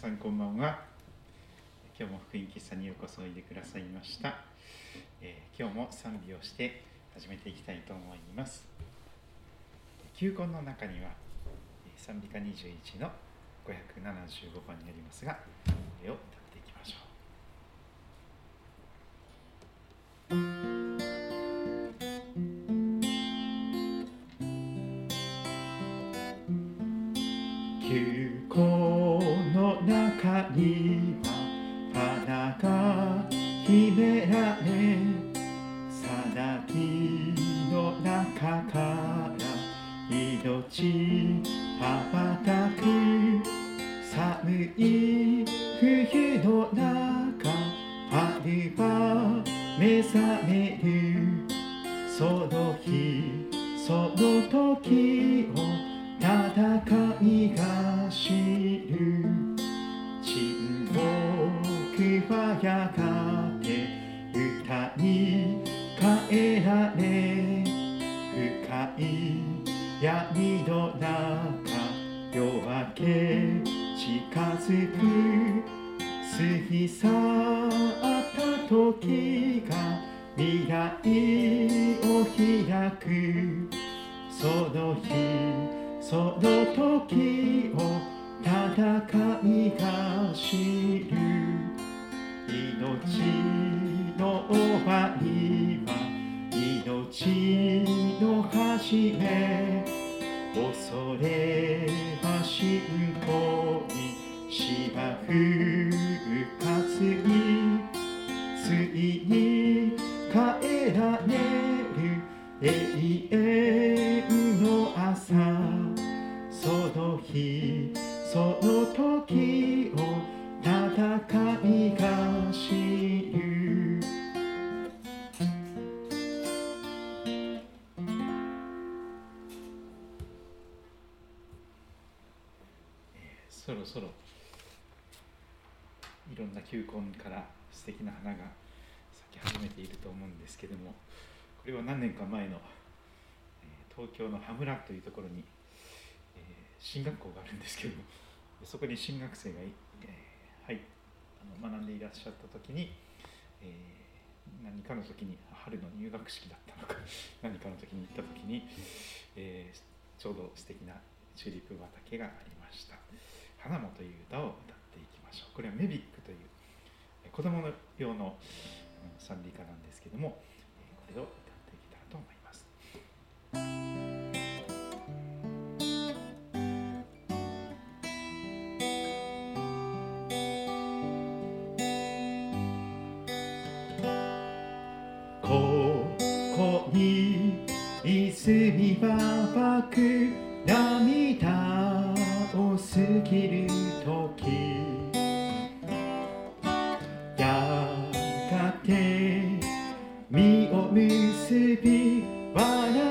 さんこんばんは。今日も福音喫茶にようこそおいでくださいました、えー、今日も賛美をして始めていきたいと思います。球根の中には賛美歌21の575番にありますがこれを命の始め恐れは信仰に芝生れは何年か前の東京の羽村というところに進学校があるんですけどそこに進学生がはい、あの学んでいらっしゃった時に、え、何かの時に春の入学式だったのか 何かの時に行った時に、え、ちょうど素敵なチューリップ畑がありました「花も」という歌を歌っていきましょう。これはメビックという子供の用の賛美歌なんですけどもこれを歌ます。罪はばく涙を過ぎる時やがて実を結び笑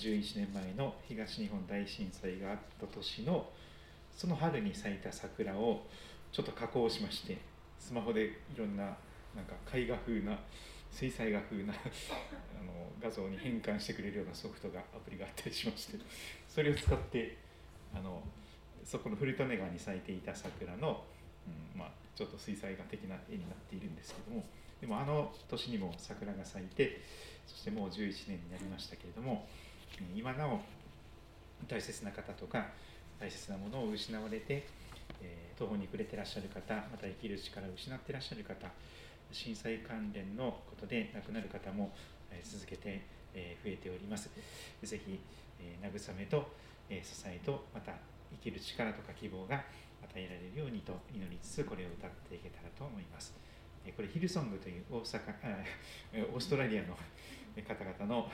11年前の東日本大震災があった年のその春に咲いた桜をちょっと加工しましてスマホでいろんななんか絵画風な水彩画風な あの画像に変換してくれるようなソフトがアプリがあったりしましてそれを使ってあのそこの古利根川に咲いていた桜の、うんまあ、ちょっと水彩画的な絵になっているんですけどもでもあの年にも桜が咲いてそしてもう11年になりましたけれども今なお大切な方とか大切なものを失われて、えー、途方に暮れてらっしゃる方また生きる力を失ってらっしゃる方震災関連のことで亡くなる方も、え、続けて、え、増えております。ぜひ、え、慰めと、え、支えとまた生きる力とか希望が与えられるようにと祈りつつこれを歌っていけたらと思います。これヒルソングという大阪オーストラリアの方々の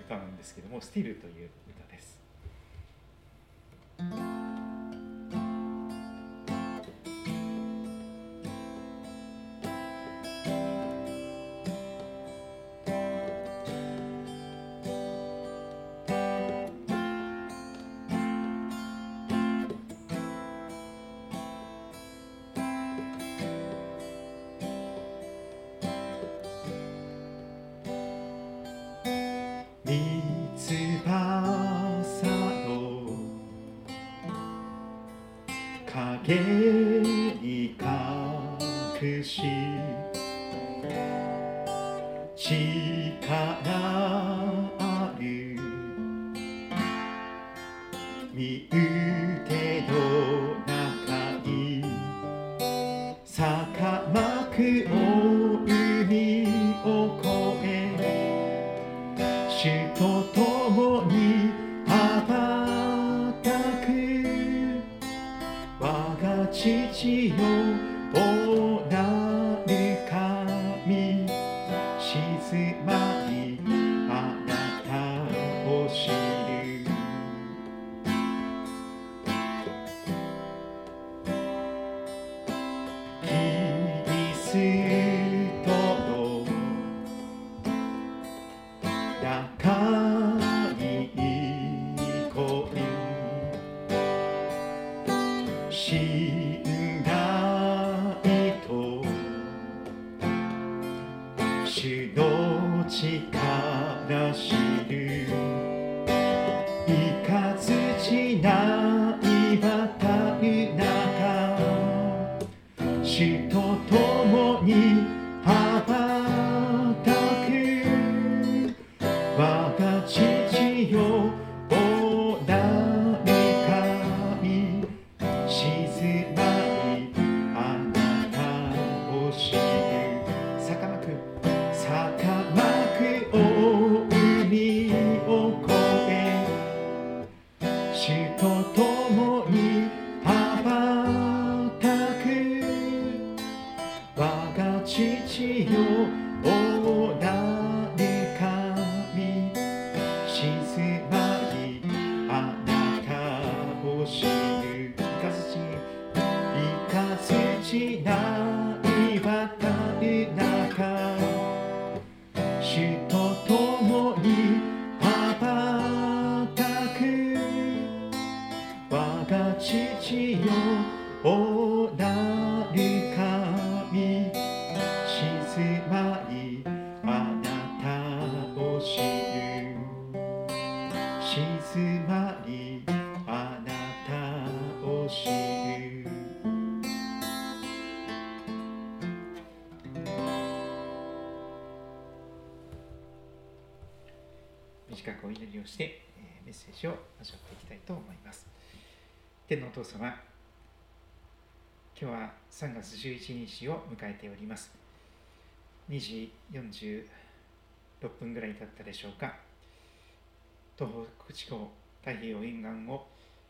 歌なんですけども「スティル」という短くお祈りをして、えメッセージを味わっていきたいと思います。天皇お父様今日は3月11日を迎えております。2時46分ぐらい経ったでしょうか。東北地方太平洋沿岸を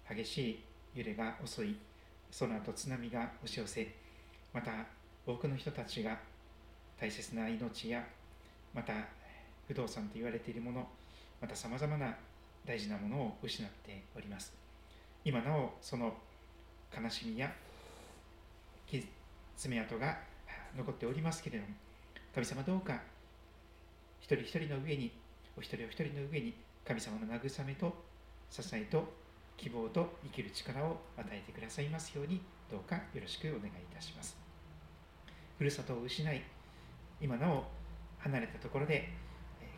激しい揺れが襲いその後津波が押し寄せまた多くの人たちが大切な命やまた不動産と言われているものまたさまざまな大事なものを失っております。今なおその悲しみや爪痕が残っておりますけれども神様どうか一人一人の上にお一人お一人の上に神様の慰めと支えと希望と生きる力を与えてくださいますようにどうかよろしくお願いいたします。ふるさとを失い今なお離れたところで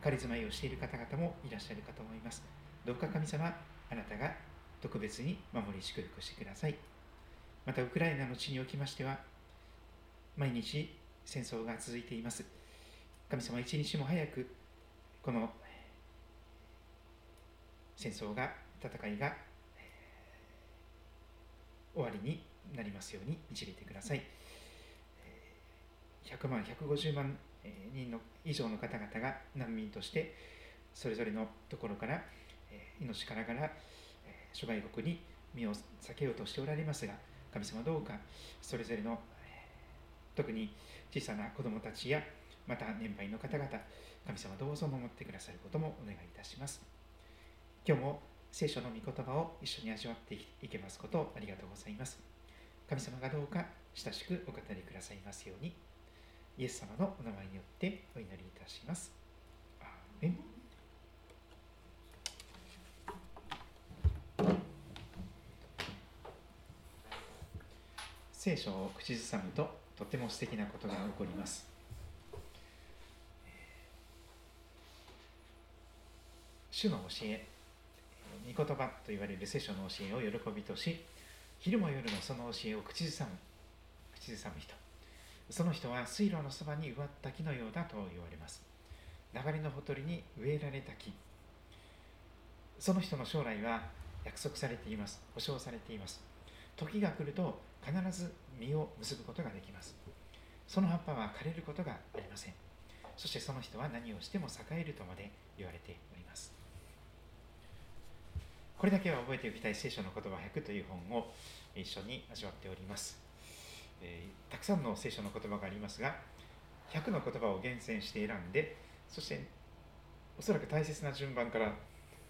仮住まいをしている方々もいらっしゃるかと思います。どうか神様あなたが特別に守り祝福してください。またウクライナの地におきましては毎日戦争が続いています。神様一日も早くこの戦争が戦いが終わりになりますように導いてください。100万150万人の以上の方々が難民としてそれぞれのところから命からがら諸外国に身を避けようとしておられますが神様どうかそれぞれの特に小さな子供たちやまた年配の方々神様どうぞ守ってくださることもお願いいたします。今日も聖書の御言葉を一緒に味わっていけますことをありがとうございます。神様がどうか親しくお語りくださいますように。イエス様のお名前によってお祈りいたします。アーメン聖書を口ずさむととても素敵なことが起こります。主の教え、御言葉と言われる聖書の教えを喜びとし、昼も夜もその教えを口ずさむ、口ずさむ人。その人は水路のそばに植わった木のようだと言われます。流れのほとりに植えられた木。その人の将来は約束されています。保証されています。時が来ると必ず実を結ぶことができます。その葉っぱは枯れることがありません。そしてその人は何をしても栄えるとまで言われております。これだけは覚えておきたい聖書の言葉100という本を一緒に味わっております。えーたくさんの聖書の言葉がありますが100の言葉を厳選して選んでそしておそらく大切な順番から、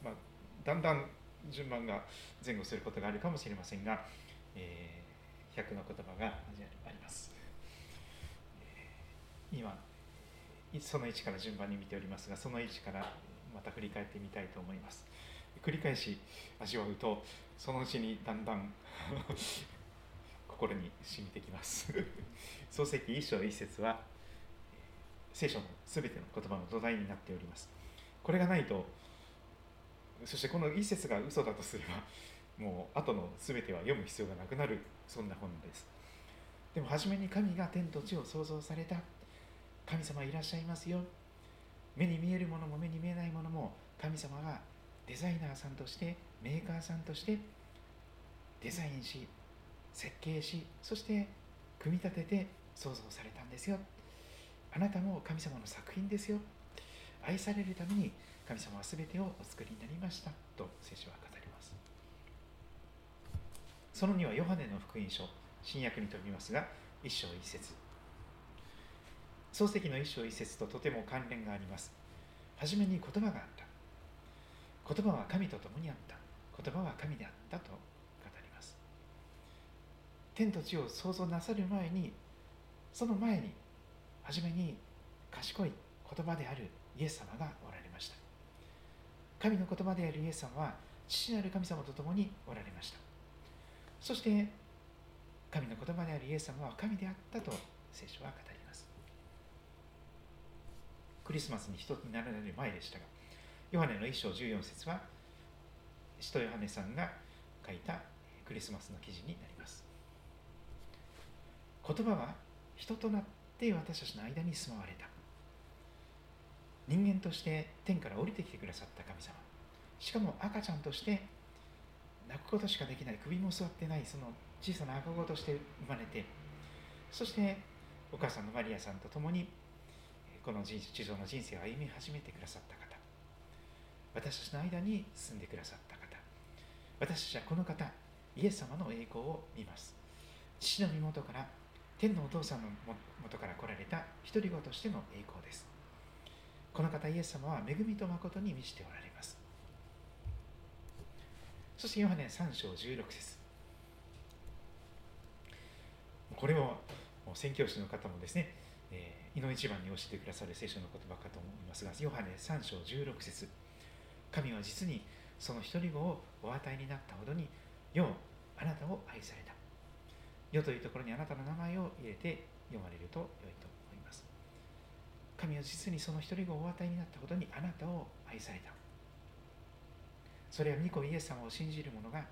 まあ、だんだん順番が前後することがあるかもしれませんが、えー100の言葉があります、今その1から順番に見ておりますがその1からまた振り返ってみたいと思います。繰り返し味わうとそのうちにだんだん 心に染みてきます。創世記一章一節は聖書のすべての言葉の土台になっております。これがないとそしてこの一節が嘘だとすればもう後のすべては読む必要がなくなるそんな本です。でも初めに神が天と地を創造された。神様いらっしゃいますよ。目に見えるものも目に見えないものも神様がデザイナーさんとしてメーカーさんとしてデザインし設計しそして組み立てて創造されたんですよ。あなたも神様の作品ですよ。愛されるために神様は全てをお作りになりましたと聖書は語ります。その2はヨハネの福音書新約に飛びますが一章一節。漱石の一章一節ととても関連があります。初めに言葉があった。言葉は神と共にあった。言葉は神であったと天と地を創造なさる前にその前に初めに賢い言葉であるイエス様がおられました。神の言葉であるイエス様は父なる神様と共におられました。そして神の言葉であるイエス様は神であったと聖書は語ります。クリスマスに一つになられる前でしたがヨハネの1章14節は使徒ヨハネさんが書いたクリスマスの記事になります。言葉は人となって私たちの間に住まわれた。人間として天から降りてきてくださった神様。しかも赤ちゃんとして泣くことしかできない首も座ってないその小さな赤子として生まれて。そしてお母さんのマリアさんと共にこの地上の人生を歩み始めてくださった方。私たちの間に住んでくださった方。私たちはこの方イエス様の栄光を見ます。父の身元から天のお父さんの元から来られた独り子としての栄光です。この方イエス様は恵みと誠に満ちておられます。そしてヨハネ3章16節。これも宣教師の方もですね、えー、井の一番に教えてくださる聖書の言葉かと思いますがヨハネ3章16節。神は実にその一人子をお与えになったほどにようあなたを愛された。世というところにあなたの名前を入れて読まれると良いと思います。神は実にその一人子をお与えになったほどにあなたを愛された。それは御子イエス様を信じる者が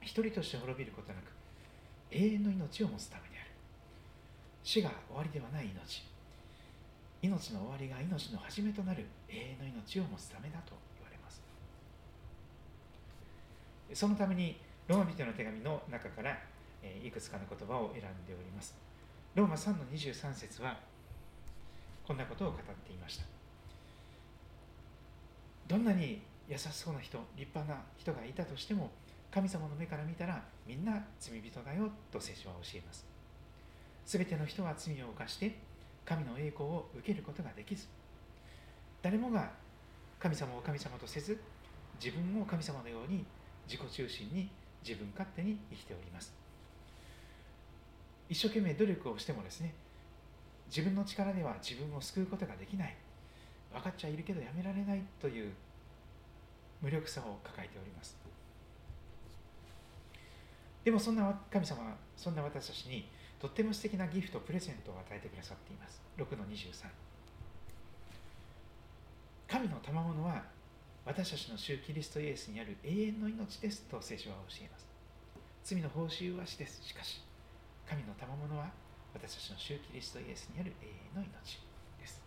一人として滅びることなく永遠の命を持つためである。死が終わりではない命。命の終わりが命の始めとなる永遠の命を持つためだと言われます。そのためにローマ人の手紙の中からえいくつかの言葉を選んでおります。ローマ3の23節はこんなことを語っていました。どんなに優しそうな人、立派な人がいたとしても、神様の目から見たらみんな罪人だよと聖書は教えます。すべての人は罪を犯して神の栄光を受けることができず、誰もが神様を神様とせず、自分も神様のように自己中心に自分勝手に生きております。一生懸命努力をしてもですね自分の力では自分を救うことができない。分かっちゃいるけどやめられないという無力さを抱えております。でもそんな神様はそんな私たちにとっても素敵なギフトプレゼントを与えてくださっています。6の23神の賜物は私たちの主キリストイエスにある永遠の命ですと聖書は教えます。罪の報酬は死です。しかし神の賜物は私たちの主キリストイエスにある永遠の命です。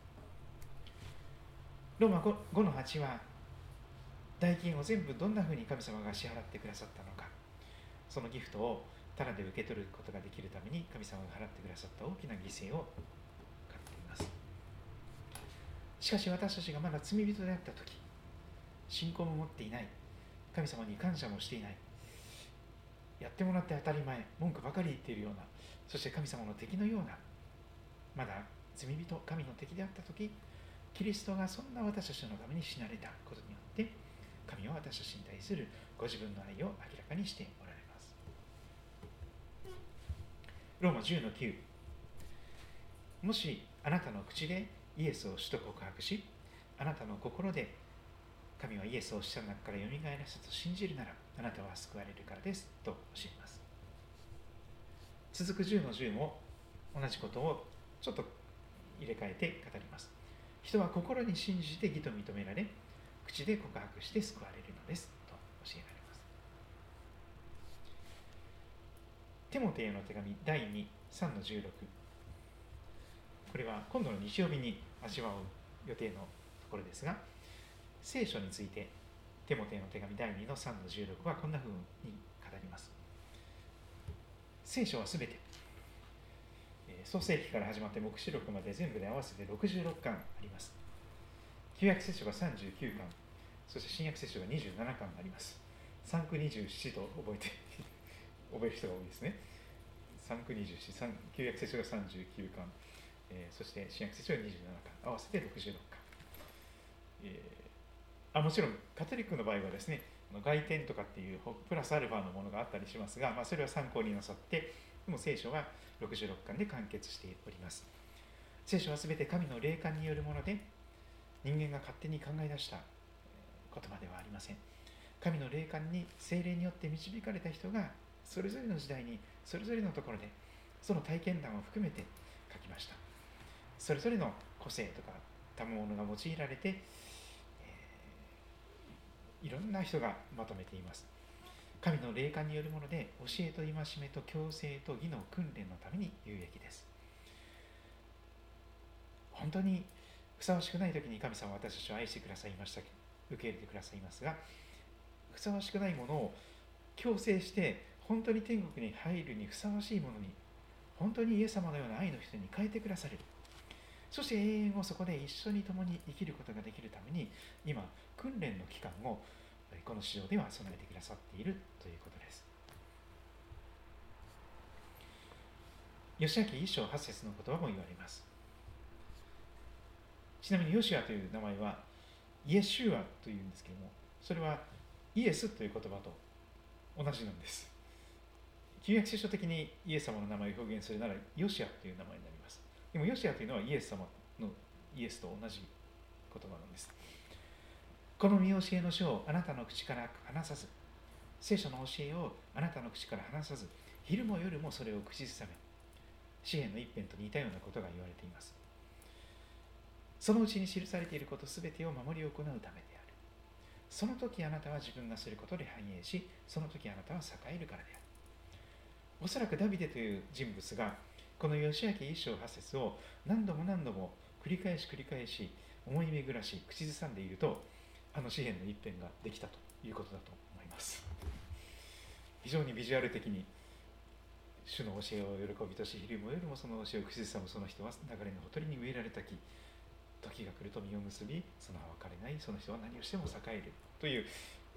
ローマ 5, 5の8は代金を全部どんなふうに神様が支払ってくださったのか。そのギフトをただで受け取ることができるために神様が払ってくださった大きな犠牲を買っています。しかし私たちがまだ罪人であった時信仰も持っていない。神様に感謝もしていない。やってもらって当たり前文句ばかり言っているようなそして神様の敵のようなまだ罪人神の敵であった時キリストがそんな私たちのために死なれたことによって神は私たちに対するご自分の愛を明らかにしておられます。ローマ10の9もしあなたの口でイエスを主と告白しあなたの心で神はイエスを死者の中からよみがえらせたと信じるならあなたは救われるからですと教えます。続く10の10も同じことをちょっと入れ替えて語ります。人は心に信じて義と認められ口で告白して救われるのですと教えられます。テモテへの手紙第2、3の16。これは今度の日曜日に味わう予定のところですが、聖書について、テモテの手紙第2の3の16はこんなふうに語ります。聖書はすべて、創世記から始まって黙示録まで全部で合わせて66巻あります。旧約聖書が39巻、そして新約聖書が27巻あります。3区27と覚えて 覚える人が多いですね。3区27、旧約聖書が39巻、えー、そして新約聖書が27巻、合わせて66巻。えー、あもちろん、カトリックの場合はですね、外典とかっていうプラスアルファのものがあったりしますが、まあ、それは参考になさって、でも聖書は66巻で完結しております。聖書はすべて神の霊感によるもので、人間が勝手に考え出した言葉ではありません。神の霊感に精霊によって導かれた人がそれぞれの時代にそれぞれのところでその体験談を含めて書きましたそれぞれの個性とか賜物が用いられて、いろんな人がまとめています。神の霊感によるもので教えと戒めと強制と義の訓練のために有益です。本当にふさわしくない時に神様は私たちを愛してくださいました受け入れてくださいますがふさわしくないものを強制して本当に天国に入るにふさわしいものに本当にイエス様のような愛の人に変えてくださる。そして永遠をそこで一緒に共に生きることができるために今訓練の期間をこの市場では備えてくださっているということです。吉明一章八節の言葉も言われます。ちなみにヨシアという名前はイエシュアというんですけどもそれはイエスという言葉と同じなんです。旧約聖書的にイエス様の名前を表現するならヨシアという名前になります。でもヨシアというのはイエス様のイエスと同じ言葉なんです。この見教えの書をあなたの口から離さず聖書の教えをあなたの口から離さず昼も夜もそれを口ずさめ詩篇の一辺と似たようなことが言われています。そのうちに記されていることすべてを守り行うためである。その時あなたは自分がすることで繁栄しその時あなたは栄えるからである。おそらくダビデという人物がこの義明一章八節を何度も何度も繰り返し繰り返し思い巡らし口ずさんでいるとあの詩篇の一編ができたということだと思います。非常にビジュアル的に主の教えを喜びとし昼も夜もその教えを口ずさむその人は流れのほとりに植えられた木。時が来ると実を結びその葉は枯れない。その人は何をしても栄える。という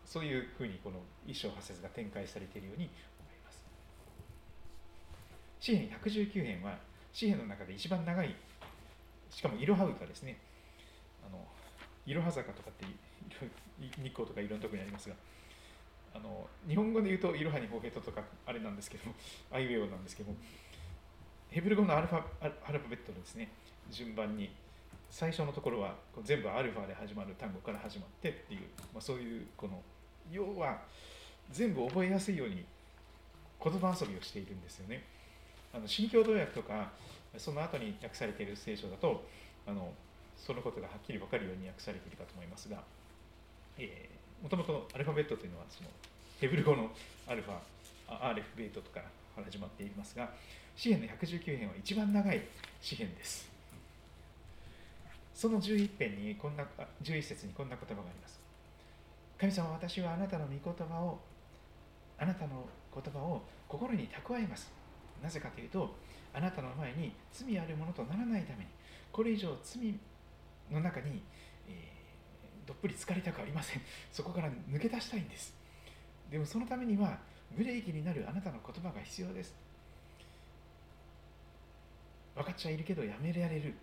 そういうふうにこの一章八節が展開されているように詩篇119編は詩篇の中で一番長いしかもいろは歌ですねあのいろは坂とかって 日光とかいろんなところにありますがあの日本語で言うといろはにほへととかあれなんですけど あいうえおなんですけどヘブル語のアルファアルファベットのですね順番に最初のところは全部アルファで始まる単語から始まってっていう、まあ、そういうこの要は全部覚えやすいように言葉遊びをしているんですよね。あの新共同訳とかその後に訳されている聖書だとあのそのことがはっきり分かるように訳されているかと思いますが、もともとアルファベットというのはそのヘブル語のアルファアーレフベートとかから始まっていますが詩篇の119編は一番長い詩篇です。その11編にこんな11節にこんな言葉があります。神様私はあなたの御言葉をあなたの言葉を心に蓄えます。なぜかというとあなたの前に罪あるものとならないためにこれ以上罪の中に、えー、どっぷり疲れたくありません。そこから抜け出したいんです。でもそのためにはブレーキになるあなたの言葉が必要です。分かっちゃいるけどやめられる。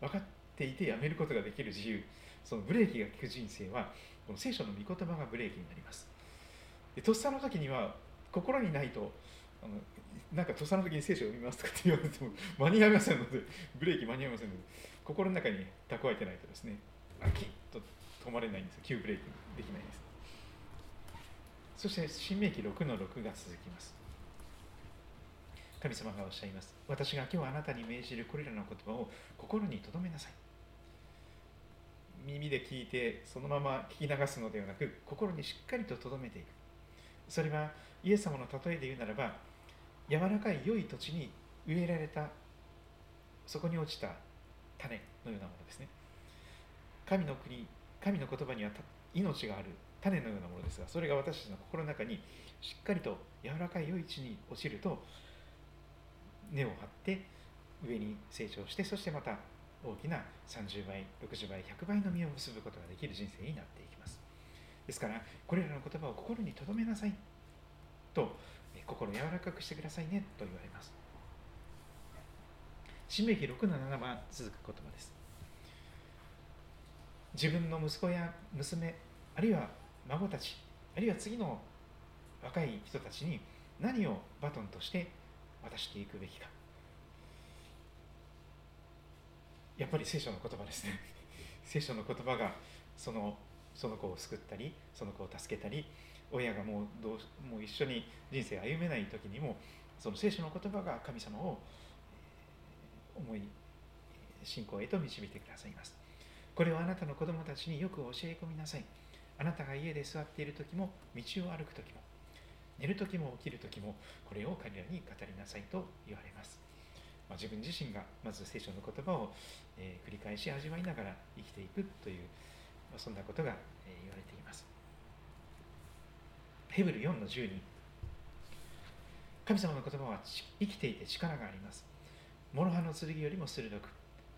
分かっていてやめることができる自由。そのブレーキが効く人生はこの聖書の御言葉がブレーキになります。でとっさの時には心にないとあのなんかとっさの時に聖書を読みますとかって言われても間に合いませんので ブレーキ間に合いませんので心の中に蓄えてないとですねあキッと止まれないんです急ブレーキできないです。そして新明記6の6が続きます。神様がおっしゃいます。私が今日あなたに命じるこれらの言葉を心に留めなさい。耳で聞いてそのまま聞き流すのではなく心にしっかりと留めていく。それはイエス様の例えで言うならば柔らかい良い土地に植えられたそこに落ちた種のようなものですね。神の国神の言葉には命がある種のようなものですがそれが私たちの心の中にしっかりと柔らかい良い地に落ちると根を張って上に成長してそしてまた大きな30倍60倍100倍の実を結ぶことができる人生になっていきます。ですからこれらの言葉を心に留めなさいと心を柔らかくしてくださいねと言われます。新明記6 7番続く言葉です。自分の息子や娘あるいは孫たちあるいは次の若い人たちに何をバトンとして渡していくべきか。やっぱり聖書の言葉ですね。聖書の言葉がそのその子を救ったりその子を助けたり親がもうどうもう一緒に人生歩めない時にもその聖書の言葉が神様を思い信仰へと導いてくださいます。これをあなたの子供たちによく教え込みなさい。あなたが家で座っている時も道を歩く時も寝る時も起きる時もこれを彼らに語りなさいと言われます。まあ、自分自身がまず聖書の言葉を、え、繰り返し味わいながら生きていくという、ま、そんなことが、ヘブル4の12神様の言葉は生きていて力があります。諸刃の剣よりも鋭く、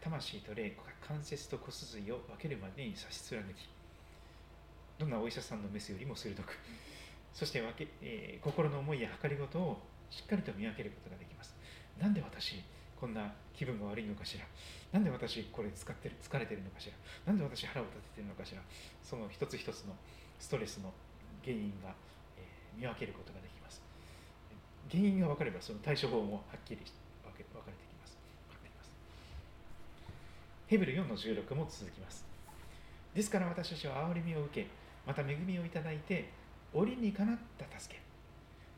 魂と霊、関節と骨髄を分けるまでに差し貫き、どんなお医者さんのメスよりも鋭く、そして分け、えー、心の思いや計りごとをしっかりと見分けることができます。なんで私、こんな気分が悪いのかしら？なんで私これ使ってる疲れてるのかしら？なんで私腹を立ててるのかしら？その一つ一つのストレスの原因が、見分けることができます。原因が分かればその対処法もはっきり分け分かれてきます。かってきますヘブル4の16も続きます。ですから私たちは憐れみを受けまた恵みをいただいて折にかなった助け。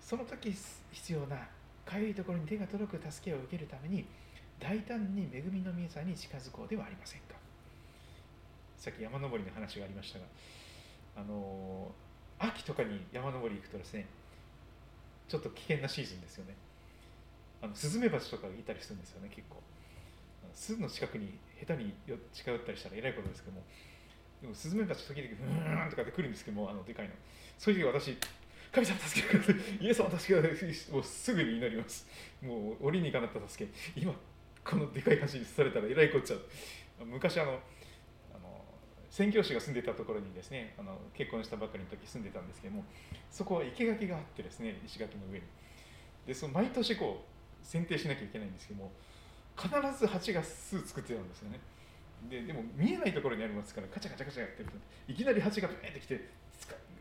その時必要なかゆいところに手が届く助けを受けるために大胆に恵みの御座に近づこうではありませんか。さっき山登りの話がありましたがあの秋とかに山登り行くとですねちょっと危険なシーズンですよねあのスズメバチとかいたりするんですよね結構巣の近くに下手に近寄ったりしたらえらいことですけどもでもスズメバチ時々ふーんとかって来るんですけどもあのでかいのそういう時私神様助けてください。イエス様助けてください。もうすぐに祈ります。もう折に行かなった助け。今、このでかい橋に刺されたらえらいこっちゃう。昔、あの宣教師が住んでたところにですねあの結婚したばかりの時住んでたんですけどもそこは生垣があってですね石垣の上に。でその毎年こう剪定しなきゃいけないんですけども必ず蜂が巣作ってたんですよね。ででも見えないところにありますからカチャカチャカチャやってるといきなり蜂がブーンってきて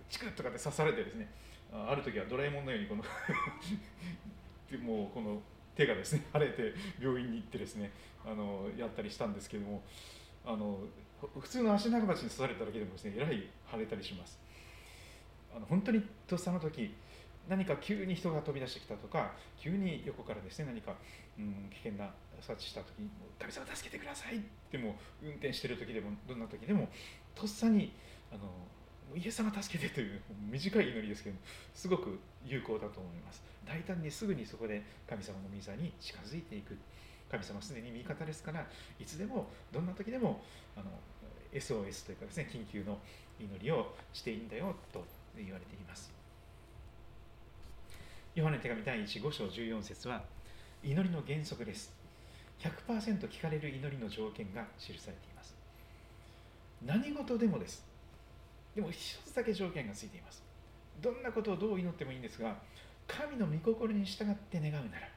チクッとかで刺されてですねある時はドラえもんのようにこの でもうこの手がですね腫れて病院に行ってですねあのやったりしたんですけどもあの普通の足長鉢に刺されただけでもですねえらい腫れたりします。あの本当にとっさの時何か急に人が飛び出してきたとか急に横からですね何か、うん、危険な察知した時に「神様助けてください」っても運転してる時でもどんな時でもとっさにあのイエス様助けてという短い祈りですけどすごく有効だと思います。大胆にすぐにそこで神様の御座に近づいていく。神様すでに味方ですからいつでもどんな時でもあの SOS というかですね緊急の祈りをしていいんだよと言われています。ヨハネ手紙第15章14節は祈りの原則です。100%聞かれる祈りの条件が記されています。何事でもです。でも一つだけ条件がついています。どんなことをどう祈ってもいいんですが神の御心に従って願うなら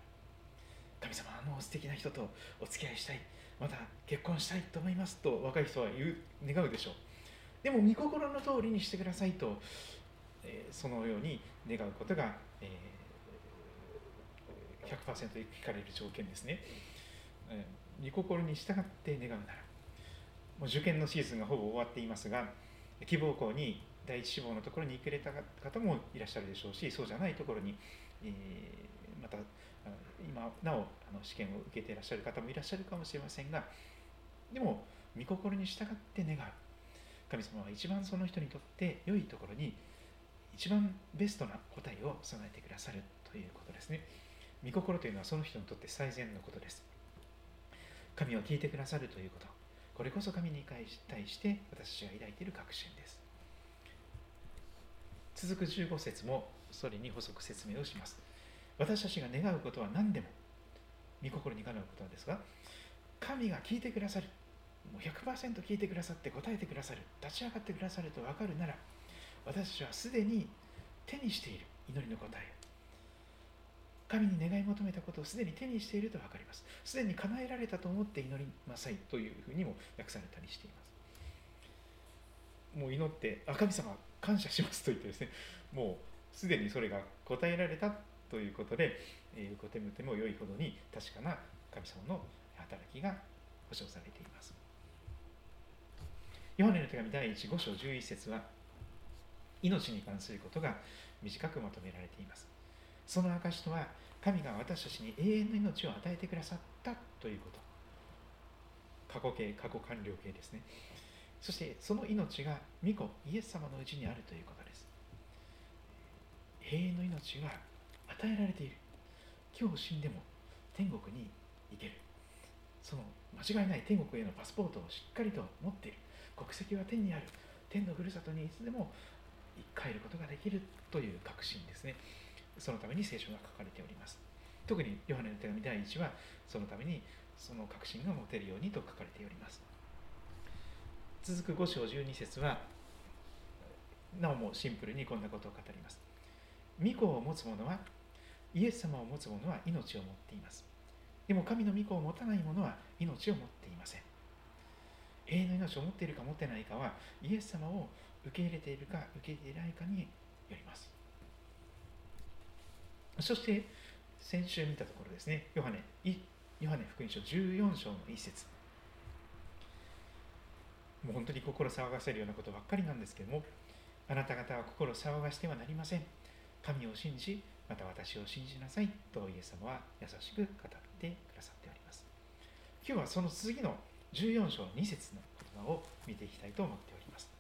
神様あの素敵な人とお付き合いしたいまた結婚したいと思いますと若い人は言う願うでしょう。でも御心の通りにしてくださいと、えー、そのように願うことが、えー、100%聞かれる条件ですね、えー、御心に従って願うならもう受験のシーズンがほぼ終わっていますが希望校に第一志望のところに行けれた方もいらっしゃるでしょうしそうじゃないところに、え、また今なおあの試験を受けていらっしゃる方もいらっしゃるかもしれませんがでも御心に従って願う。神様は一番その人にとって良いところに一番ベストな答えを備えてくださるということですね。御心というのはその人にとって最善のことです。神を聞いてくださるということ。これこそ神に対して私が抱いている確信です。続く15節もそれに補足説明をします。私たちが願うことは何でも御心にかなうことですが神が聞いてくださる。もう100%聞いてくださって答えてくださる。立ち上がってくださると分かるなら私たちはすでに手にしている。祈りの答え神に願い求めたことをすでに手にしていると分かります。すでに叶えられたと思って祈りなさい。というふうにも訳されたりしています。もう祈ってあ神様感謝しますと言ってですね。もうすでにそれが答えられた。ということで、えー、受けても良いほどに確かな神様の働きが保証されていますヨハネの手紙第1、5章11節は、命に関することが短くまとめられています。その証とは、神が私たちに永遠の命を与えてくださったということ。過去形、過去完了形ですね。そしてその命が御子、イエス様のうちにあるということです。永遠の命が与えられている。今日死んでも天国に行ける。その間違いない天国へのパスポートをしっかりと持っている。国籍は天にある天のふるさとにいつでも帰ることができるという確信ですねそのために聖書が書かれております特にヨハネの手紙第1はそのためにその確信が持てるようにと書かれております続く5章12節はなおもシンプルにこんなことを語ります御子を持つ者はイエス様を持つ者は命を持っています。でも神の御子を持たない者は命を持っていません。永遠の命を持っているか持ってないかはイエス様を受け入れているか受け入れないかによります。そして先週見たところですね。ヨハネヨハネ福音書14章の一節。もう本当に心騒がせるようなことばっかりなんですけどもあなた方は心を騒がしてはなりません。神を信じまた私を信じなさいとイエス様は優しく語ってくださっております今日はその次の14章2節の言葉を見ていきたいと思っております。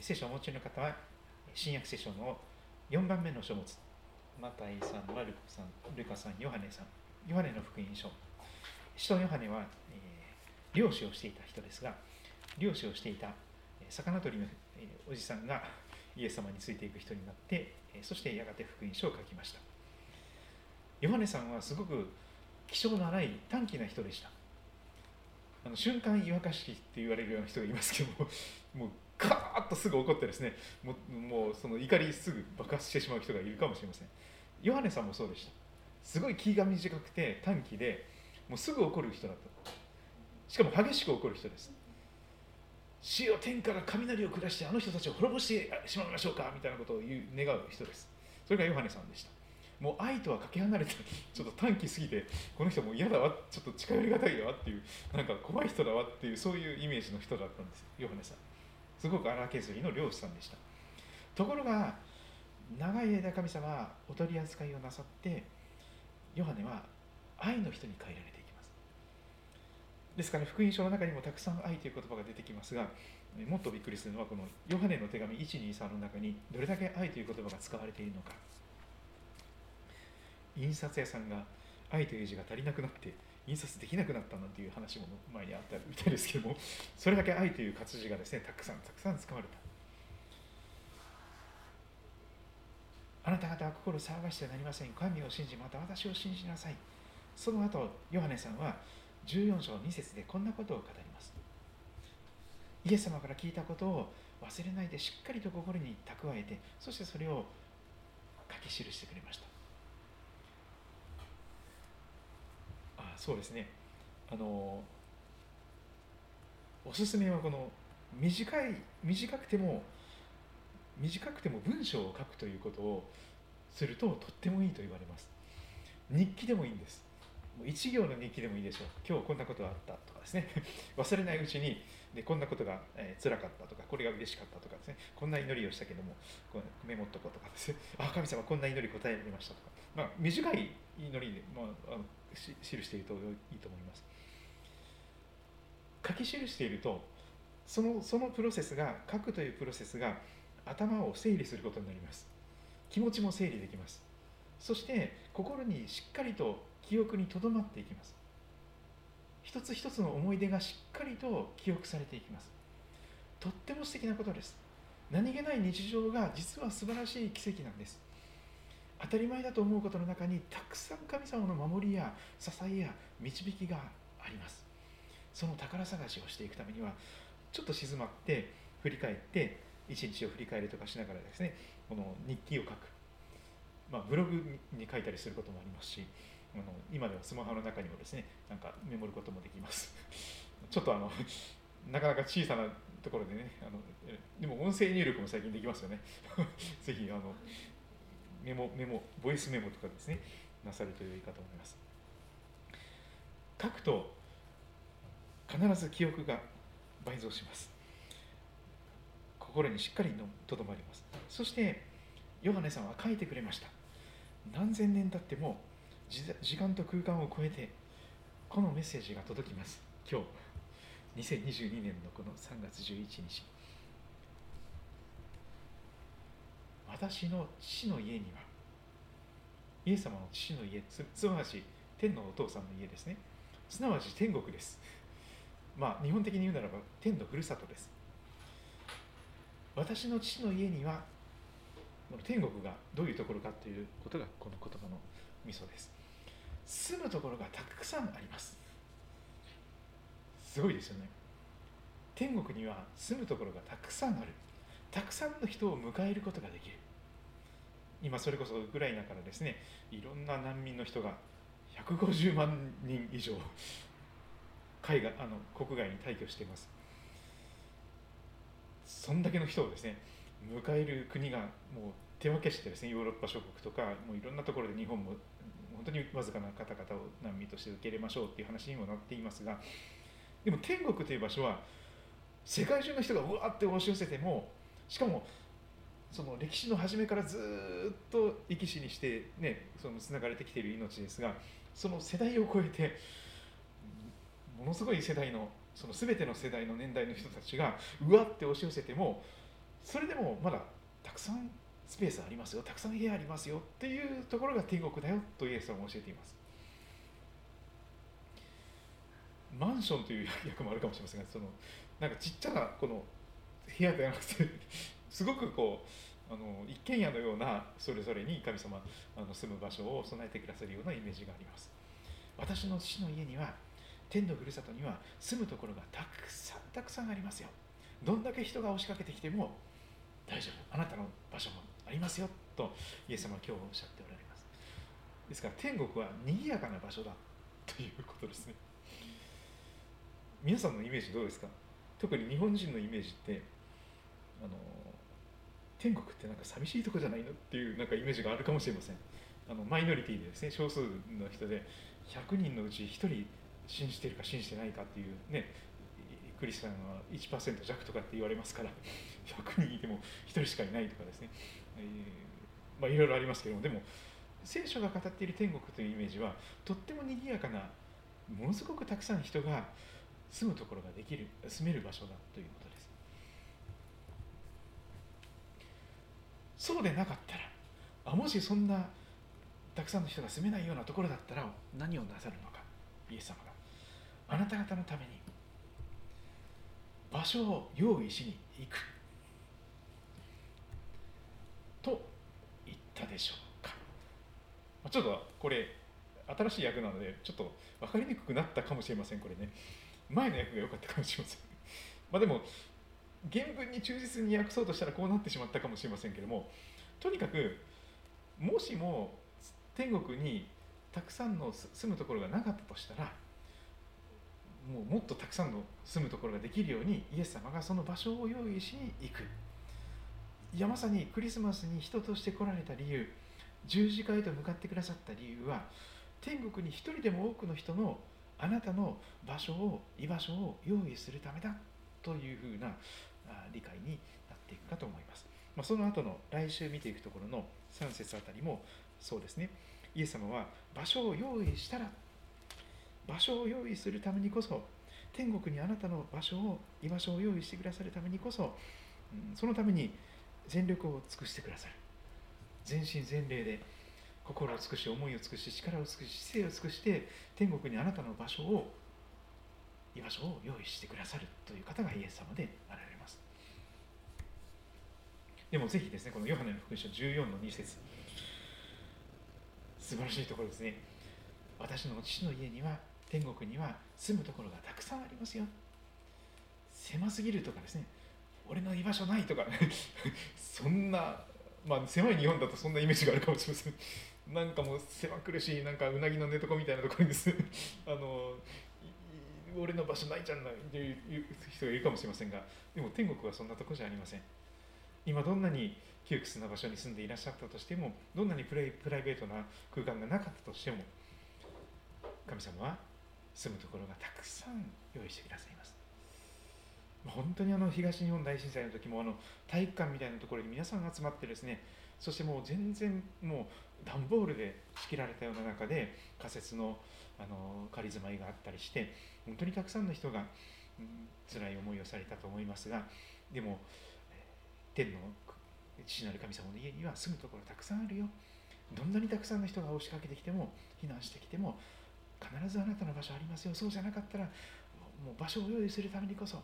聖書をお持ちの方は、新約聖書の4番目の書物、マタイさん、マルコさん、ルカさん、ヨハネさん、ヨハネの福音書。使徒ヨハネは、えー、漁師をしていた人ですが、漁師をしていた魚取りの、おじさんがイエス様についていく人になって、そしてやがて福音書を書きました。ヨハネさんはすごく気性の荒い短気な人でした。あの瞬間湯沸かしって言われるような人がいますけどももうカーッとすぐ怒ってですねもうもうその怒りすぐ爆発してしまう人がいるかもしれませんヨハネさんもそうでしたすごい気が短くて短気でもうすぐ怒る人だったしかも激しく怒る人です死を天から雷を下してあの人たちを滅ぼしてしまいましょうかみたいなことを言う願う人です。それがヨハネさんでした。もう愛とはかけ離れてちょっと短気すぎてこの人もう嫌だわ。ちょっと近寄りがたいわっていうなんか怖い人だわっていうそういうイメージの人だったんです。ヨハネさん。すごく荒削りの漁師さんでしたところが長い間神様はお取り扱いをなさってヨハネは愛の人に変えられていきますですから福音書の中にもたくさん愛という言葉が出てきますがもっとびっくりするのはこのヨハネの手紙123の中にどれだけ愛という言葉が使われているのか。印刷屋さんが愛という字が足りなくなって印刷できなくなったなんていう話も前にあったみたいですけどもそれだけ愛という活字がですねたくさんたくさん使われた。あなた方は心を騒がしてはなりません。神を信じまた私を信じなさい。その後ヨハネさんは14章2節でこんなことを語ります。イエス様から聞いたことを忘れないでしっかりと心に蓄えてそしてそれを書き記してくれました。あそうですね。あのおすすめはこの短い短くても短くても文章を書くということをするととってもいいと言われます。日記でもいいんです。もう1行の日記でもいいでしょう。今日こんなことがあったとかですね。忘れないうちにでこんなことが、えー、辛かったとかこれが嬉しかったとかですね。こんな祈りをしたけどもこうメモっとこうとかですね。あ神様こんな祈り答えられましたとか、まあ、短い祈りで、まあ、あの記しているといいと思います。書き記しているとそのそのプロセスが書くというプロセスが頭を整理することになります。気持ちも整理できます。そして心にしっかりと記憶にとどまっていきます。一つ一つの思い出がしっかりと記憶されていきます。とっても素敵なことです。何気ない日常が実は素晴らしい奇跡なんです。当たり前だと思うことの中にたくさん神様の守りや支えや導きがあります。その宝探しをしていくためにはちょっと静まって振り返って一日を振り返りとかしながらですねこの日記を書く、まあ、ブログに書いたりすることもありますしあの今ではスマホの中にもですねなんかメモることもできます。ちょっとあのなかなか小さなところでねあのでも音声入力も最近できますよね。ぜひあのメモメモボイスメモとかですねなさると良いかと思います。書くと必ず記憶が倍増します。心にしっかりとどまります。そしてヨハネさんは書いてくれました。何千年経っても時間と空間を超えてこのメッセージが届きます。今日2022年のこの3月11日。私の父の家にはイエス様の父の家すなわち天のお父さんの家ですね。すなわち天国です。まあ日本的に言うならば天のふるさとです。私の父の家には天国がどういうところかということがこの言葉のミソです。住むところがたくさんあります。すごいですよね。天国には住むところがたくさんある。たくさんの人を迎えることができる。今それこそウクライナからですねいろんな難民の人が150万人以上海外あの国外に退去しています。そんだけの人をですね迎える国がもう手分けしてですねヨーロッパ諸国とかもういろんなところで日本も本当にわずかな方々を難民として受け入れましょうっていう話にもなっていますがでも天国という場所は世界中の人がうわって押し寄せてもしかもその歴史の初めからずっと生き死にしてねそのつながれてきている命ですがその世代を超えてものすごい世代のその全ての世代の年代の人たちがうわって押し寄せてもそれでもまだたくさんスペースありますよ。たくさん部屋ありますよっていうところが天国だよとイエス様も教えています。マンションという役もあるかもしれませんがそのなんかちっちゃなこの部屋ではなくてすごくこうあの一軒家のようなそれぞれに神様あの住む場所を備えてくださるようなイメージがあります。私の父の家には天のふるさとには住むところがたくさんたくさんありますよ。どんだけ人が押しかけてきても大丈夫。あなたの場所もありますよとイエス様は今日おっしゃっておられます。ですから天国は賑やかな場所だということですね。皆さんのイメージどうですか？特に日本人のイメージってあの天国ってなんか寂しいとこじゃないのっていうなんかイメージがあるかもしれません。あのマイノリティでですね少数の人で100人のうち1人信じてるか信じてないかっていうねクリスチャンは1%弱とかって言われますから100人いても1人しかいないとかですね、え、まあいろいろありますけどもでも聖書が語っている天国というイメージはとっても賑やかなものすごくたくさん人が住むところができる住める場所だということです。そうでなかったらあもしそんなたくさんの人が住めないようなところだったら何をなさるのかイエス様が。あなた方のために場所を用意しに行くと言ったでしょうか。ちょっとこれ新しい役なのでちょっと分かりにくくなったかもしれませんこれね。前の役が良かったかもしれません。まあでも原文に忠実に訳そうとしたらこうなってしまったかもしれませんけどもとにかくもしも天国にたくさんの住むところがなかったとしたらもうもっとたくさんの住むところができるようにイエス様がその場所を用意しに行く。いやまさにクリスマスに人として来られた理由十字架へと向かってくださった理由は天国に一人でも多くの人のあなたの場所を居場所を用意するためだというふうな理解になっていくかと思います、まあ、その後の来週見ていくところの3節あたりもそうですね。イエス様は場所を用意したら場所を用意するためにこそ天国にあなたの場所を居場所を用意してくださるためにこそ、うん、そのために全力を尽くしてくださる。全身全霊で心を尽くし思いを尽くし力を尽くし姿勢を尽くして天国にあなたの場所を居場所を用意してくださるという方がイエス様であられます。でもぜひですねこのヨハネの福音書14の2節。素晴らしいところですね。私の父の家には天国には住むところがたくさんありますよ。狭すぎるとかですね。俺の居場所ないとか そんなまあ狭い日本だとそんなイメージがあるかもしれません。なんかもう狭苦しいなんかうなぎの寝床みたいなところにです あの俺の場所ないじゃないという人がいるかもしれませんが。でも天国はそんなとこじゃありません。今どんなに窮屈な場所に住んでいらっしゃったとしてもどんなにプライプライベートな空間がなかったとしても神様は住むところがたくさん用意してくださいます。本当にあの東日本大震災の時もあの体育館みたいなところに皆さんが集まってですねそしてもう全然もう段ボールで仕切られたような中で仮設のあの仮住まいがあったりして本当にたくさんの人が、うん、辛い思いをされたと思いますがでも天の父なる神様の家には住むところたくさんあるよ。どんなにたくさんの人が押しかけてきても避難してきても必ずあなたの場所ありますよ。そうじゃなかったらもう場所を用意するためにこそ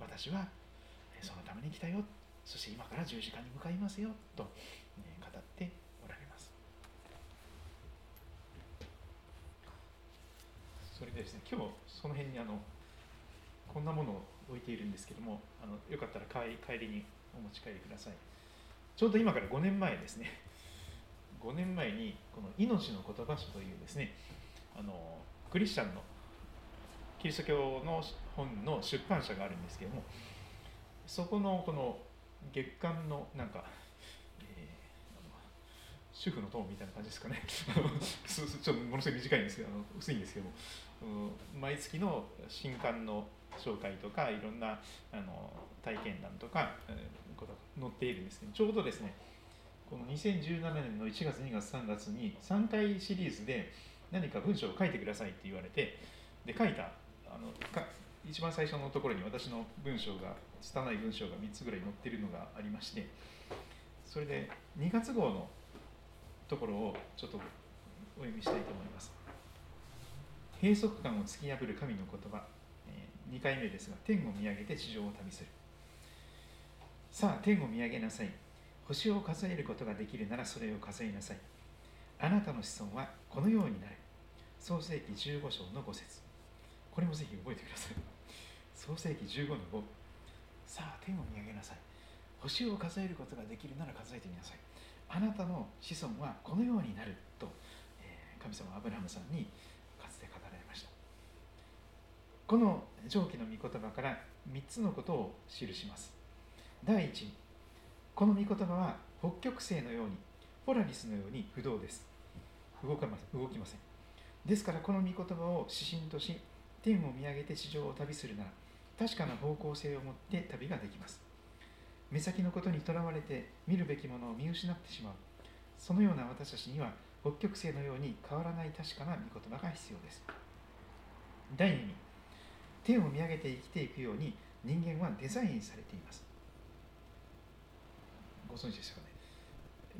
私はそのために来たよ。そして今から十字架に向かいますよ。と語っておられます。それでですね今日その辺にあのこんなものを置いているんですけどもあのよかったら帰りにお持ち帰りください。ちょうど今から5年前ですね。5年前にこの「命の言葉書」というですねあのクリスチャンのキリスト教の本の出版社があるんですけどもそこのこの月間のなんか、えー、主婦の友みたいな感じですかね。ちょっとものすごい短いんですけど薄いんですけども毎月の新刊の紹介とかいろんなあの体験談とか、えー、こと載っているんですけどちょうどですねこの2017年の1月2月3月に3回シリーズで何か文章を書いてくださいって言われてで書いたあの一番最初のところに私の文章が拙い文章が3つぐらい載ってるのがありましてそれで2月号のところをちょっとお読みしたいと思います。閉塞感を突き破る神の言葉、え2回目ですが天を見上げて地上を旅する。さあ天を見上げなさい。星を数えることができるならそれを数えなさい。あなたの子孫はこのようになる創世紀15章の5節。これもぜひ覚えてください。創世紀15の5さあ天を見上げなさい。星を数えることができるなら数えてみなさい。あなたの子孫はこのようになる。と、え、神様アブラハムさんにかつて語られました。この上記の御言葉から3つのことを記します。第一。にこの御言葉は北極星のようにポラリスのように不動です。動かま動きません。ですからこの御言葉を指針とし天を見上げて地上を旅するなら確かな方向性を持って旅ができます。目先のことにとらわれて見るべきものを見失ってしまう。そのような私たちには北極星のように変わらない確かな御言葉が必要です。第2に天を見上げて生きていくように人間はデザインされています。ご存知ですよね？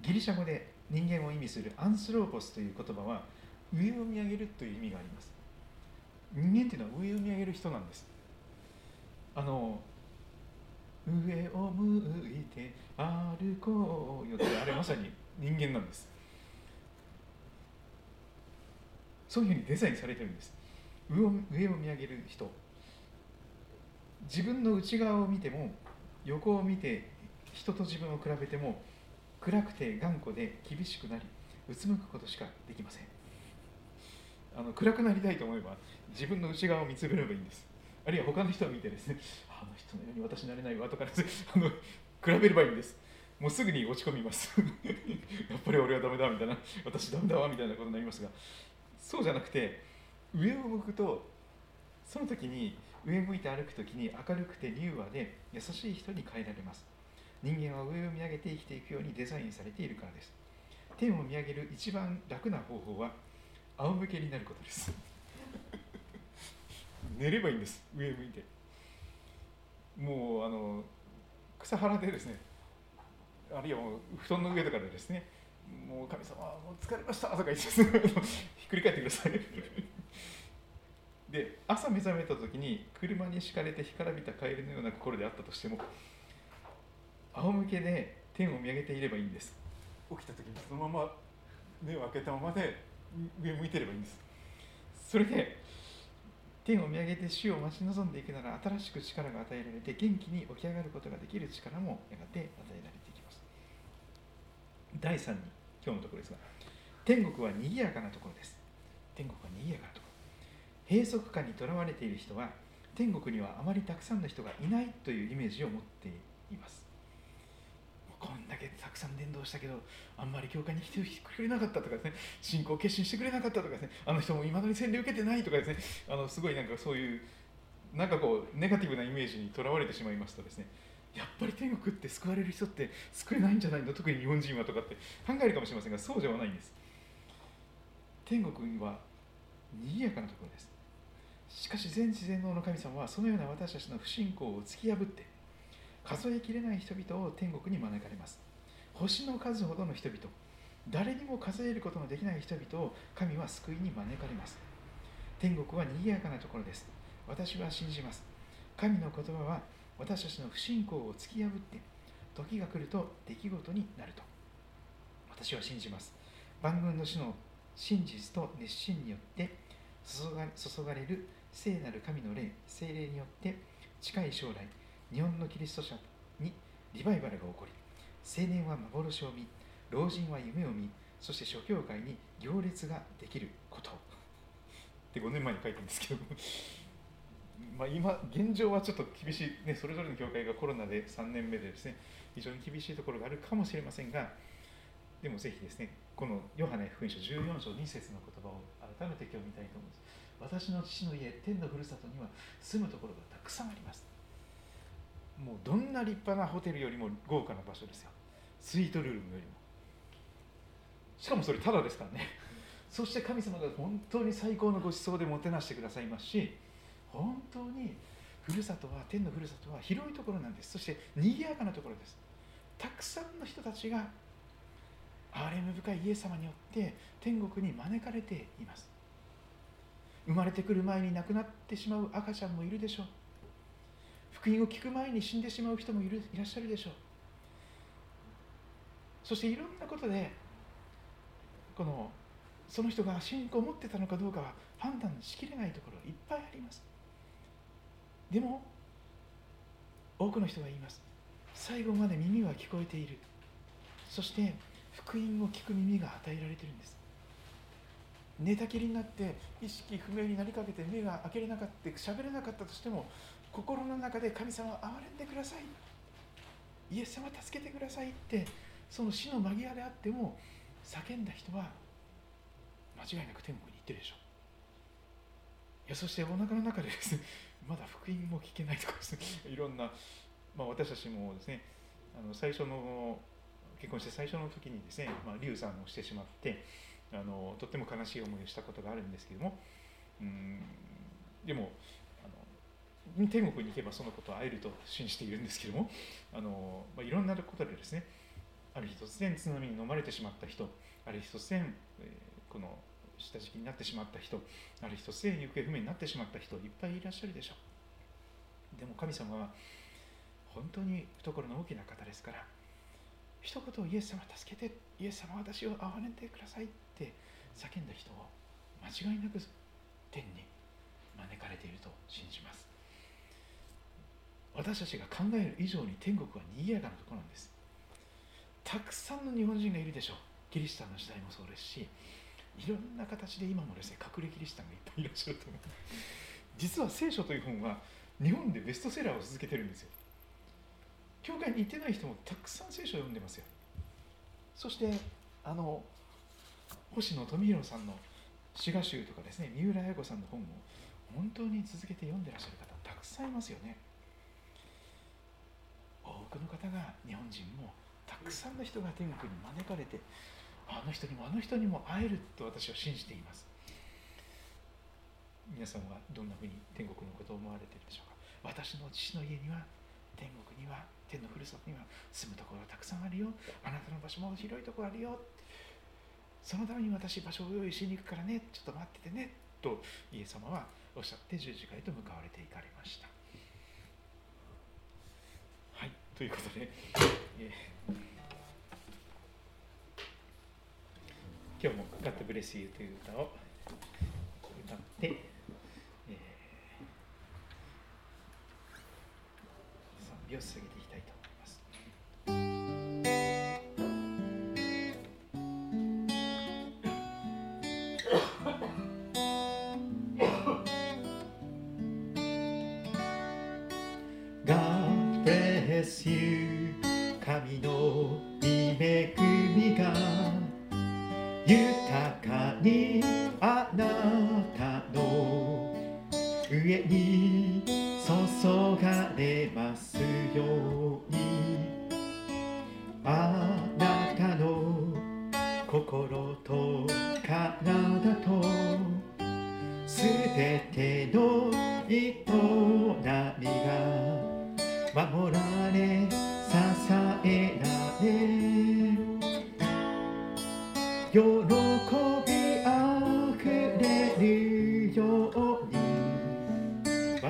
ギリシャ語で人間を意味するアンスローポスという言葉は上を見上げるという意味があります。人間っていうのは上を見上げる人なんです。あの上を向いて歩こうよってあれまさに人間なんです。そういうふうにデザインされてるんです。上を上を見上げる人。自分の内側を見ても横を見て人と自分を比べても暗くて頑固で厳しくなりうつむくことしかできません。あの暗くなりたいと思えば自分の内側を見つめればいいんです。あるいは他の人を見てですね あの人のように私なれないわとか、ね、あの比べればいいんです。もうすぐに落ち込みます。やっぱり俺はダメだみたいな。私ダメだわみたいなことになりますが。そうじゃなくて上を向くとその時に上向いて歩く時に明るくて柔和で優しい人に変えられます。人間は上を見上げて生きていくようにデザインされているからです。天を見上げる一番楽な方法は仰向けになることです。寝ればいいんです。上向いて。もうあの草原でですねあるいはもう布団の上とかでですねもう神様もう疲れましたとか言って ひっくり返ってください。で朝目覚めた時に車に敷かれて干からびたカエルのような心であったとしても仰向けで天を見上げていればいいんです。起きた時にそのまま目を開けたままで上向いてればいいんです。それで天を見上げて死を待ち望んでいくなら新しく力が与えられて元気に起き上がることができる力もやがて与えられていきます。第3に今日のところですが天国は賑やかなところです。天国は賑やかなところ。閉塞感にとらわれている人は天国にはあまりたくさんの人がいないというイメージを持っています。こんだけたくさん伝道したけどあんまり教会に来てくれなかったとかですね。信仰決心してくれなかったとかですね。あの人もいまだに洗礼受けてないとかですね。あのすごいなんかそういうなんかこうネガティブなイメージにとらわれてしまいますとですね。やっぱり天国って救われる人って救えないんじゃないの？特に日本人はとかって考えるかもしれませんがそうではないんです。天国は賑やかなところです。しかし全知全能の神様はそのような私たちの不信仰を突き破って数えきれない人々を天国に招かれます。星の数ほどの人々誰にも数えることのできない人々を神は救いに招かれます。天国は賑やかなところです。私は信じます。神の言葉は私たちの不信仰を突き破って時が来ると出来事になると。私は信じます。万軍の主の真実と熱心によって注が注がれる聖なる神の霊精霊によって近い将来日本のキリスト者にリバイバルが起こり青年は幻を見老人は夢を見そして諸教会に行列ができること。って5年前に書いたんですけど。ま今現状はちょっと厳しい、ね、それぞれの教会がコロナで3年目でですね非常に厳しいところがあるかもしれませんがでもぜひですねこのヨハネ福音書14章2節の言葉を改めて今日見たいと思います。私の父の家天のふるさとには住むところがたくさんあります。もうどんな立派なホテルよりも豪華な場所ですよ。スイートルームよりも。しかもそれただですからね。そして神様が本当に最高のご馳走でもてなしてくださいますし本当にふるさとは天のふるさとは広いところなんです。そして賑やかなところです。たくさんの人たちが憐れみ深いイエス様によって天国に招かれています。生まれてくる前に亡くなってしまう赤ちゃんもいるでしょう。福音を聞く前に死んでしまう人もいるいらっしゃるでしょう。そしていろんなことでこのその人が信仰を持ってたのかどうかは判断しきれないところいっぱいあります。でも多くの人が言います。最後まで耳は聞こえている。そして福音を聞く耳が与えられているんです。寝たきりになって意識不明になりかけて目が開けれなかった喋れなかったとしても心の中で神様憐れんでください。イエス様助けてくださいってその死の間際であっても叫んだ人は間違いなく天国に行ってるでしょ。ういやそしてお腹の中でですねまだ福音も聞けないとかですね。いろんな、まあ、私たちもですねあの最初の結婚して最初の時にですね、まあ、流産をしてしまってあのとっても悲しい思いをしたことがあるんですけどもうんでも天国に行けばそのことを会えると信じているんですけどもあの、まあ、いろんなことでですねある日突然津波に飲まれてしまった人ある日突然、え、この下敷きになってしまった人ある日突然行方不明になってしまった人いっぱいいらっしゃるでしょう。でも神様は本当に懐の大きな方ですから一言イエス様助けてイエス様私を憐れんでくださいって叫んだ人を間違いなく天に招かれていると信じます。私たちが考える以上に天国は賑やかなところなんです。たくさんの日本人がいるでしょう。キリシタンの時代もそうですしいろんな形で今もですね隠れキリシタンがいっぱいいらっしゃると思う実は聖書という本は日本でベストセラーを続けてるんですよ。教会に行ってない人もたくさん聖書を読んでますよ。そしてあの星野富弘さんの滋賀集とかですね三浦綾子さんの本を本当に続けて読んでらっしゃる方たくさんいますよね。くの方が日本人もたくさんの人が天国に招かれてあの人にもあの人にも会えると私は信じています。皆さんはどんなふうに天国のことを思われているでしょうか？私の父の家には天国には天のふるさとには住むところがたくさんあるよ。あなたの場所も広いところあるよ。そのために私場所を用意しに行くからね。ちょっと待っててね。とイエス様はおっしゃって十字架へと向かわれていかれましたはいということで、えー、今日も「ガットブレスユー」という歌を歌って。えー、3秒過ぎて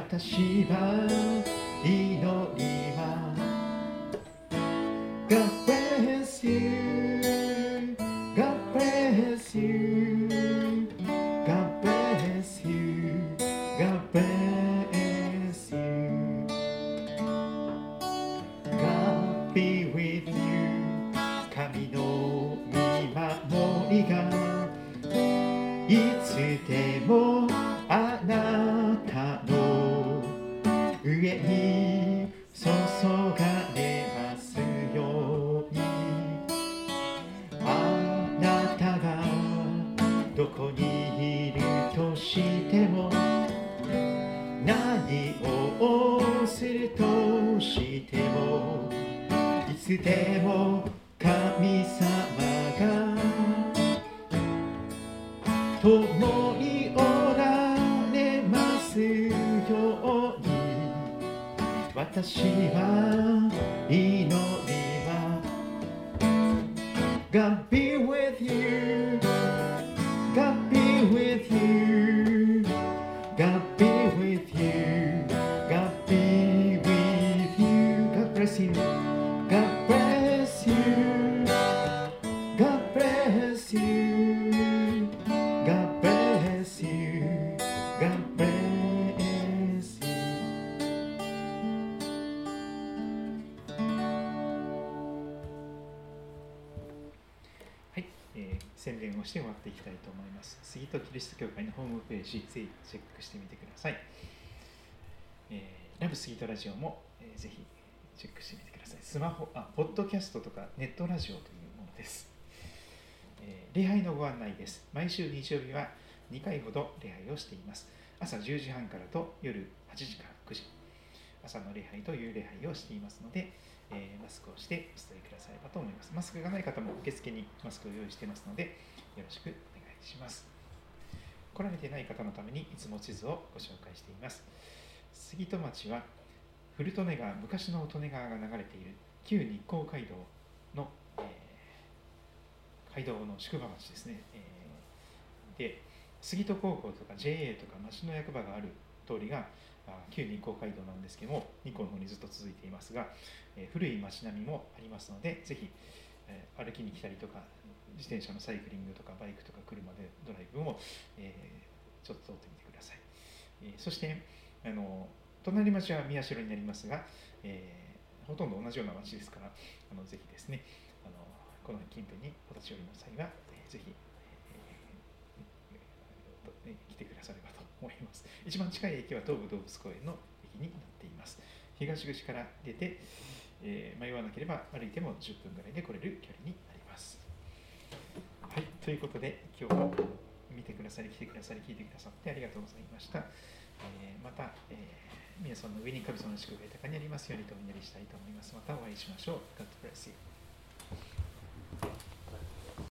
私は祈りは God bless you して終わっていきたいと思います。杉戸キリスト教会のホームページ、ぜひチェックしてみてください。えーラブ杉戸ラジオも、えーぜひチェックしてみてください。スマホ、あ、ポッドキャストとかネットラジオというものです。えー礼拝のご案内です。毎週日曜日は2回ほど礼拝をしています。朝10時半からと夜8時から9時。朝の礼拝という礼拝をしていますので、えーマスクをしてお伝えくださればと思います。マスクがない方も受付にマスクを用意していますので、よろしくお願いします。来られてない方のためにいつも地図をご紹介しています。杉戸町は古利根川、昔の利根川が流れている旧日光街道の、えー街道の宿場町ですね。えーで、杉戸高校とか JA とか町の役場がある通りが旧日光街道なんですけども、日光の方にずっと続いていますが、え古い町並みもありますので、ぜひ、え歩きに来たりとか、自転車のサイクリングとかバイクとか車でドライブも、えーちょっと通ってみてください。えーそしてあの、隣町は宮代になりますが、えーほとんど同じような町ですから、あのぜひですねあの、この近辺にお立ち寄りの際は、えーぜひ、えーえー来てくださればと思います。一番近い駅は東武動物公園の駅になっています。東口から出て、えー迷わなければ歩いても10分ぐらいで来れる距離になります。はい、ということで、今日は見てくださり、来てくださり、聞いてくださってありがとうございました。えーまた、えー皆さんの上に神様の祝福が豊かにありますようにとお祈りしたいと思います。またお会いしましょう。God bless you.